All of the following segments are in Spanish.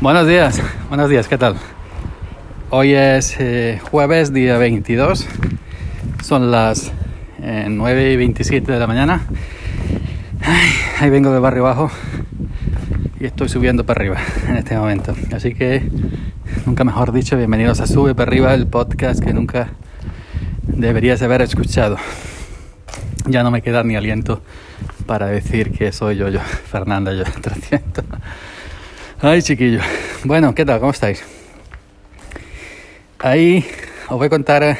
Buenos días, buenos días, ¿qué tal? Hoy es eh, jueves, día 22, son las eh, 9 y 27 de la mañana. Ay, ahí vengo de barrio abajo y estoy subiendo para arriba en este momento. Así que, nunca mejor dicho, bienvenidos a Sube para arriba, el podcast que nunca deberías haber escuchado. Ya no me queda ni aliento para decir que soy yo, yo, Fernanda, yo, 300. Ay, chiquillo. Bueno, ¿qué tal? ¿Cómo estáis? Ahí os voy a contar.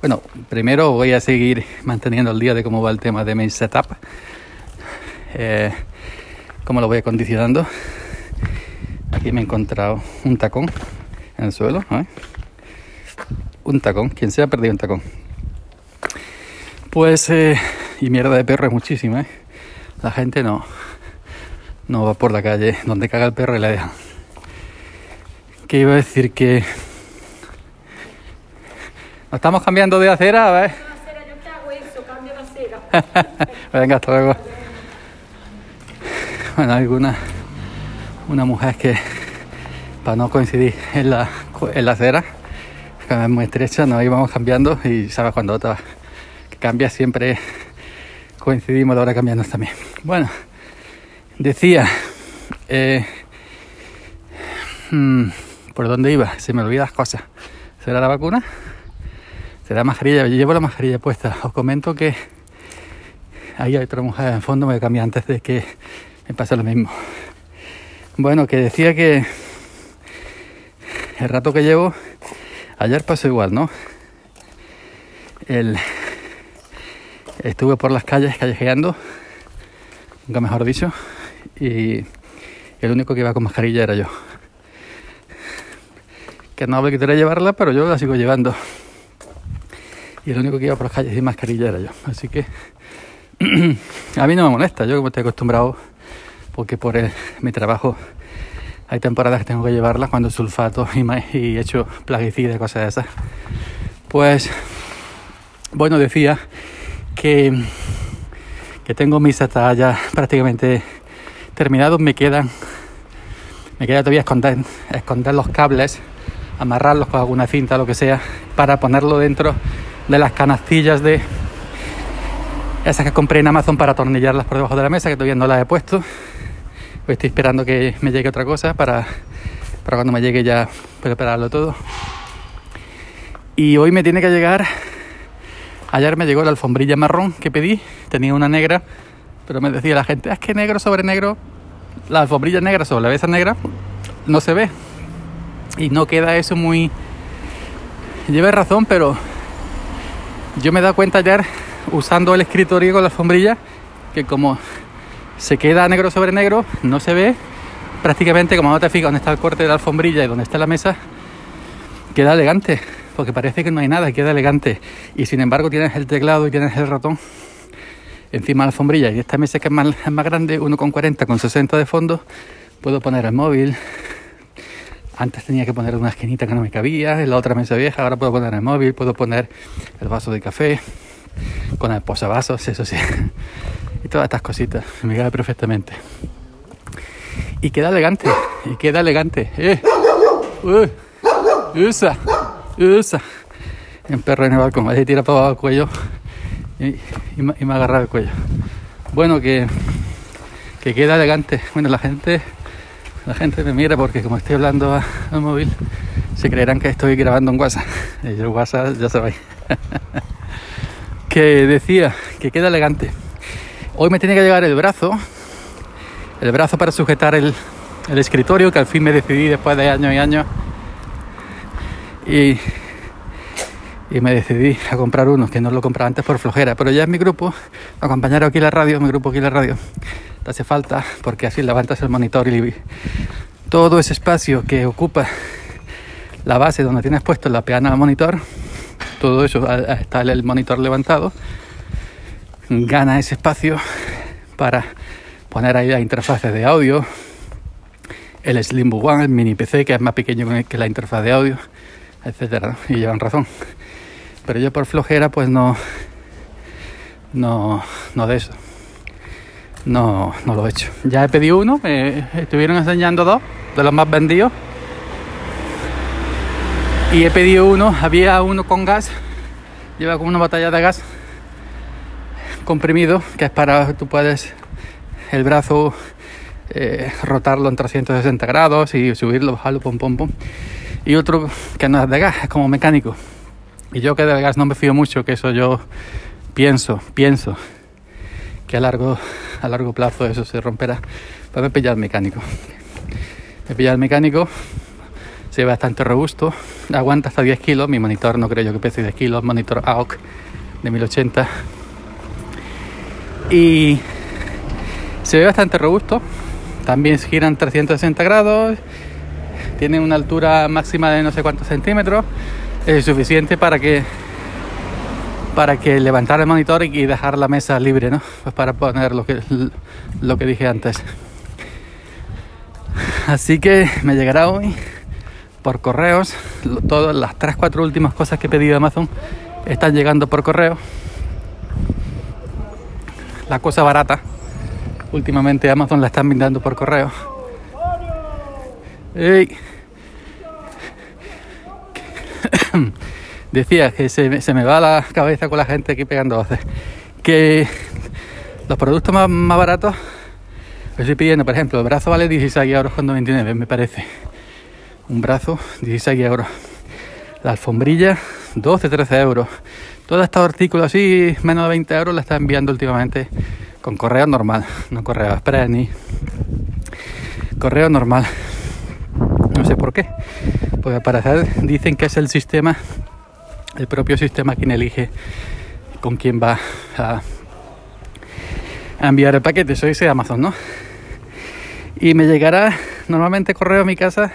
Bueno, primero voy a seguir manteniendo el día de cómo va el tema de mi setup. Eh, cómo lo voy acondicionando. Aquí me he encontrado un tacón en el suelo. ¿eh? Un tacón. Quien se ha perdido un tacón. Pues, eh, y mierda de perro es muchísima. ¿eh? La gente no, no va por la calle donde caga el perro y la deja. Que iba a decir que nos estamos cambiando de acera, sera. Venga, hasta luego. Bueno, hay alguna una mujer que para no coincidir en la, en la acera, que es muy estrecha, nos íbamos cambiando y sabes cuando otra que cambia siempre coincidimos la hora de cambiarnos también. Bueno, decía, eh, hmm, ¿por dónde iba? Se me olvidan las cosas. ¿Será la vacuna? ¿Será mascarilla? Yo llevo la mascarilla puesta. Os comento que ahí hay otra mujer en fondo, me cambié antes de que me pase lo mismo. Bueno, que decía que el rato que llevo, ayer pasó igual, ¿no? El, estuve por las calles callejeando, nunca mejor dicho, y el único que iba con mascarilla era yo. Que no quitaré llevarla, pero yo la sigo llevando. Y el único que iba por las calles sin mascarilla era yo. Así que a mí no me molesta, yo como estoy acostumbrado, porque por el- mi trabajo hay temporadas que tengo que llevarlas cuando sulfato y, y hecho plaguicida y cosas de esas. Pues, bueno, decía que, que tengo mis hasta ya prácticamente terminados, me quedan, me queda todavía esconder, los cables, amarrarlos con alguna cinta, lo que sea, para ponerlo dentro de las canastillas de esas que compré en Amazon para atornillarlas por debajo de la mesa, que todavía no las he puesto. Pues estoy esperando que me llegue otra cosa para, para cuando me llegue ya prepararlo todo. Y hoy me tiene que llegar. Ayer me llegó la alfombrilla marrón que pedí. Tenía una negra, pero me decía la gente, es que negro sobre negro, la alfombrilla negra sobre la mesa negra, no se ve. Y no queda eso muy... Lleva razón, pero yo me he dado cuenta ayer usando el escritorio con la alfombrilla que como se queda negro sobre negro, no se ve prácticamente como no te fijas dónde está el corte de la alfombrilla y dónde está la mesa, queda elegante, porque parece que no hay nada, queda elegante. Y sin embargo tienes el teclado y tienes el ratón encima de la alfombrilla. Y esta mesa que es más, grande, 1,40 con 60 de fondo, puedo poner el móvil. Antes tenía que poner una esquinita que no me cabía, en la otra mesa vieja, ahora puedo poner el móvil, puedo poner el vaso de café, con el posavasos, eso sí. Y todas estas cositas, me cabe perfectamente. Y queda elegante, y queda elegante. ¡Eh! ¡Uh! ¡Usa! ¡Usa! Un perro en el balcón, ahí tira para abajo el cuello y, me, y el cuello. Bueno, que, que queda elegante. Bueno, la gente, la gente me mira porque como estoy hablando al móvil, se creerán que estoy grabando en WhatsApp. Y el WhatsApp ya sabéis. que decía que queda elegante. Hoy me tiene que llegar el brazo, el brazo para sujetar el, el escritorio, que al fin me decidí después de años y años. Y, y me decidí a comprar uno, que no lo compraba antes por flojera, pero ya es mi grupo, acompañar aquí en la radio, mi grupo aquí en la radio, te hace falta, porque así levantas el monitor y todo ese espacio que ocupa la base donde tienes puesto la peana del monitor, todo eso está el monitor levantado, gana ese espacio para poner ahí las interfaces de audio, el Slim One, el mini PC que es más pequeño que la interfaz de audio, etcétera, y llevan razón. Pero yo por flojera pues no, no, no de eso. no, no lo he hecho. Ya he pedido uno, me estuvieron enseñando dos de los más vendidos. Y he pedido uno, había uno con gas, lleva como una botella de gas comprimido, que es para, tú puedes el brazo eh, rotarlo en 360 grados y subirlo, bajarlo, pum, pum, pum. Y otro que no es de gas, es como mecánico. Y yo que del gas no me fío mucho, que eso yo pienso, pienso que a largo, a largo plazo eso se romperá. Pues me he el mecánico. Me he el mecánico, se ve bastante robusto, aguanta hasta 10 kilos. Mi monitor no creo yo que pese 10 kilos, monitor AOC de 1080. Y se ve bastante robusto. También giran 360 grados. Tiene una altura máxima de no sé cuántos centímetros. Es suficiente para que para que levantar el monitor y dejar la mesa libre, ¿no? Pues para poner lo que, lo que dije antes. Así que me llegará hoy por correos. Todas las 3-4 últimas cosas que he pedido de Amazon están llegando por correo. La cosa barata. Últimamente Amazon la están brindando por correo. decía que se, me va la cabeza con la gente aquí pegando voces. Que los productos más, más baratos, estoy pidiendo, por ejemplo, el brazo vale 16 euros con 99, me parece. Un brazo, 16 euros. La alfombrilla, 12, 13 euros. Todos estos artículos así, menos de 20 euros, la está enviando últimamente con correo normal, no correo express ni correo normal. No sé por qué. Pues al parecer dicen que es el sistema el propio sistema quien elige con quién va a, enviar el paquete. Soy ese Amazon, ¿no? Y me llegará normalmente correo a mi casa.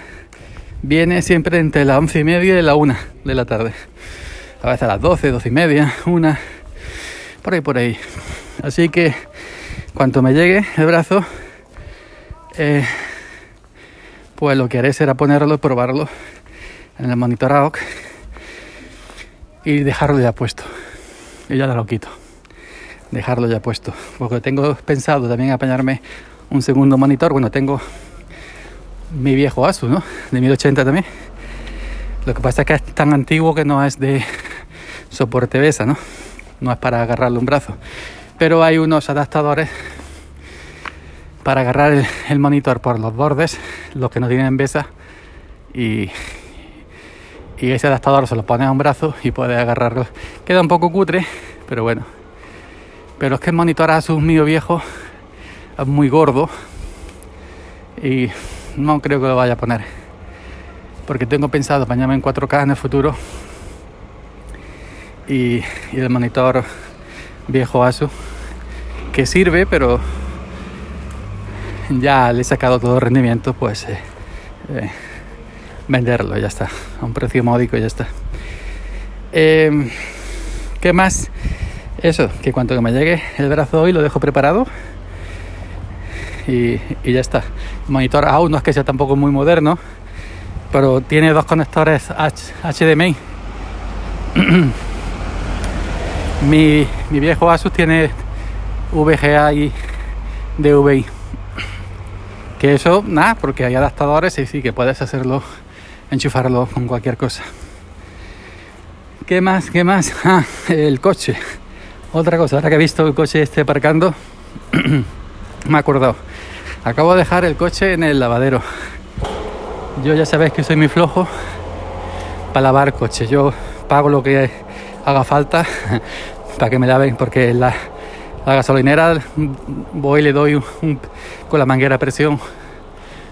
Viene siempre entre las once y media y la una de la tarde. A veces a las 12, 12 y media, una, por ahí, por ahí. Así que cuanto me llegue el brazo, eh, pues lo que haré será ponerlo y probarlo en el monitor AOC y dejarlo ya puesto. Y ya lo quito. Dejarlo ya puesto. Porque tengo pensado también apañarme un segundo monitor. Bueno, tengo mi viejo Asus, ¿no? De 1080 también. Lo que pasa es que es tan antiguo que no es de soporte BESA, ¿no? No es para agarrarle un brazo. Pero hay unos adaptadores para agarrar el, monitor por los bordes, los que no tienen BESA. Y, y ese adaptador se lo pone a un brazo y puede agarrarlo. Queda un poco cutre, pero bueno. Pero es que el monitor Asus mío viejo es muy gordo y no creo que lo vaya a poner. Porque tengo pensado bañarme en 4K en el futuro y, y el monitor viejo Asus que sirve, pero ya le he sacado todo rendimiento, pues eh, eh, venderlo, ya está, a un precio módico, ya está. Eh, ¿Qué más? Eso, que cuando me llegue el brazo hoy lo dejo preparado y, ya está. El monitor aún no es que sea tampoco muy moderno, pero tiene dos conectores HDMI. mi, mi, viejo Asus tiene VGA y DVI. Que eso, nada, porque hay adaptadores y sí que puedes hacerlo enchufarlo con cualquier cosa. ¿Qué más? ¿Qué más? Ah, el coche. Otra cosa, ahora que he visto el coche este aparcando, me he acordado. Acabo de dejar el coche en el lavadero. Yo ya sabéis que soy muy flojo para lavar coche. Yo pago lo que haga falta para que me laven porque la, la gasolinera voy y le doy con la manguera a presión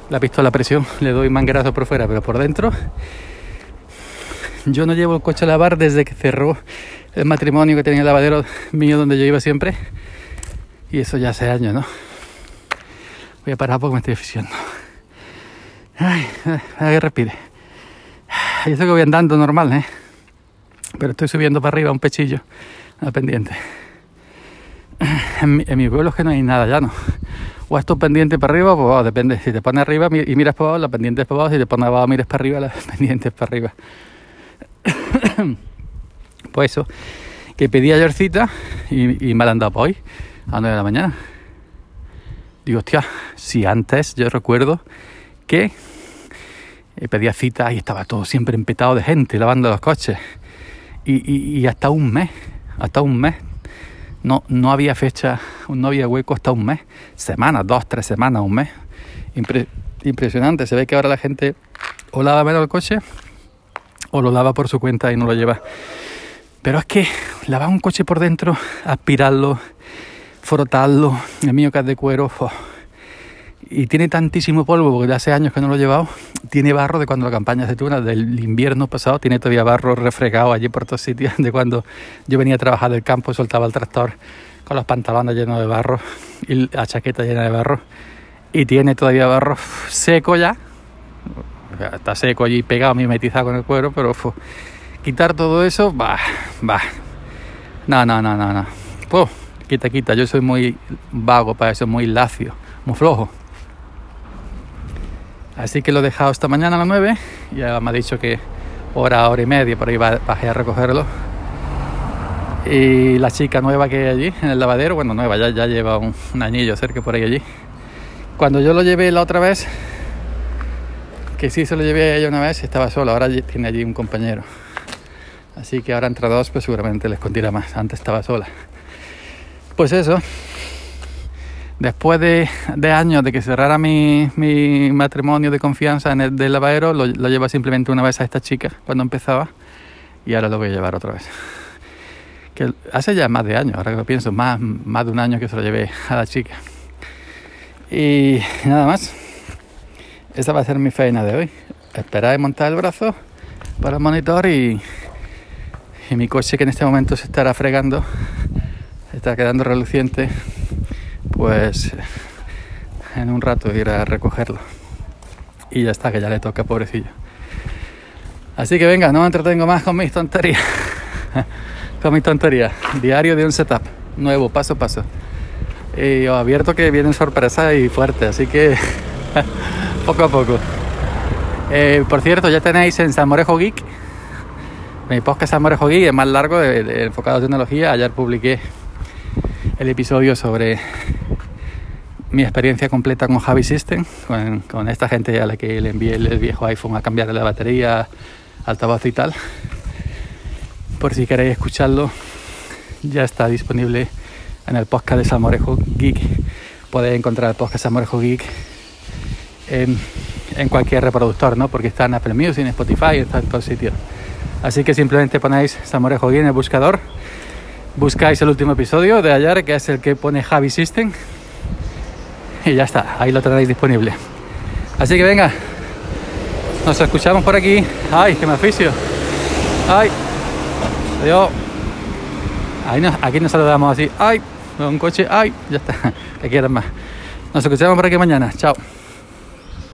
la pistola a presión, le doy manguerazo por fuera, pero por dentro yo no llevo el coche a lavar desde que cerró el matrimonio que tenía el lavadero mío donde yo iba siempre. Y eso ya hace años, ¿no? Voy a parar porque me estoy asfixiando. Ay, a que respire. Yo sé que voy andando normal, ¿eh? Pero estoy subiendo para arriba un pechillo, a pendiente. En mi, en pueblo es que no hay nada ya, ¿no? o esto pendiente para arriba, pues depende. Si te pones arriba y miras para abajo, la pendiente es para abajo. Si te pones abajo, miras para arriba, la pendiente es para arriba. pues eso, que pedí ayer cita y, y me la han dado hoy, a 9 de la mañana. Digo, hostia, si antes yo recuerdo que eh, pedía cita y estaba todo siempre empetado de gente lavando los coches. Y, hasta un mes, hasta un mes. No, no había fecha, no había hueco hasta un mes. Semanas, dos, tres semanas, un mes. impresionante. Se ve que ahora la gente o lava menos el coche o lo lava por su cuenta y no lo lleva. Pero es que lavar un coche por dentro, aspirarlo, frotarlo, el mío que es de cuero, y tiene tantísimo polvo porque hace años que no lo he llevado. Tiene barro de cuando la campaña se tuna, del invierno pasado, tiene todavía barro refregado allí por todos sitios, de cuando yo venía a trabajar del campo y soltaba el tractor con los pantalones llenos de barro y la chaqueta llena de barro. Y tiene todavía barro seco ya, está seco allí pegado, mimetizado con el cuero, pero quitar todo eso, va, va. No, no, no, no, no. Pues, quita, quita. Yo soy muy vago para eso, muy lacio, muy flojo. Así que lo he dejado esta mañana a las 9. Ya me ha dicho que hora, hora y media, por ahí bajé a recogerlo. Y la chica nueva que hay allí, en el lavadero, bueno, nueva, ya, lleva un, anillo cerca por ahí allí. Cuando yo lo llevé la otra vez, que sí se lo llevé a ella una vez, estaba sola, ahora tiene allí un compañero. Así que ahora entre dos, pues seguramente les contará más. Antes estaba sola. Pues eso, después de, años de que cerrara mi, matrimonio de confianza en el del lavadero, lo, lo lleva simplemente una vez a esta chica cuando empezaba y ahora lo voy a llevar otra vez. Que hace ya más de años, ahora que lo pienso, más, más de un año que se lo llevé a la chica. Y nada más, esa va a ser mi faena de hoy. Esperar y montar el brazo para el monitor y, y mi coche que en este momento se estará fregando, está quedando reluciente pues en un rato ir a recogerlo. Y ya está, que ya le toca, pobrecillo. Así que venga, no me entretengo más con mis tonterías. con mis tonterías. Diario de un setup. Nuevo, paso a paso. Y os abierto que vienen sorpresas y fuertes, así que poco a poco. Eh, por cierto, ya tenéis en Samorejo Geek. Mi podcast Samorejo Geek es más largo, enfocado en tecnología. Ayer publiqué el episodio sobre mi experiencia completa con Javi System, con, esta gente a la que le envié el, viejo iPhone a cambiar la batería, altavoz y tal. Por si queréis escucharlo, ya está disponible en el podcast de Samorejo Geek. Podéis encontrar el podcast Samorejo Geek en, en, cualquier reproductor, ¿no? Porque está en Apple Music, en Spotify, está en todos sitios. Así que simplemente ponéis Samorejo Geek en el buscador buscáis el último episodio de ayer, que es el que pone Javi System. Y ya está, ahí lo tenéis disponible. Así que venga, nos escuchamos por aquí. ¡Ay, que me aficio! ¡Ay! Adiós. Aquí nos saludamos así. ¡Ay! Un coche. ¡Ay! Ya está. Que quieran más. Nos escuchamos por aquí mañana. Chao.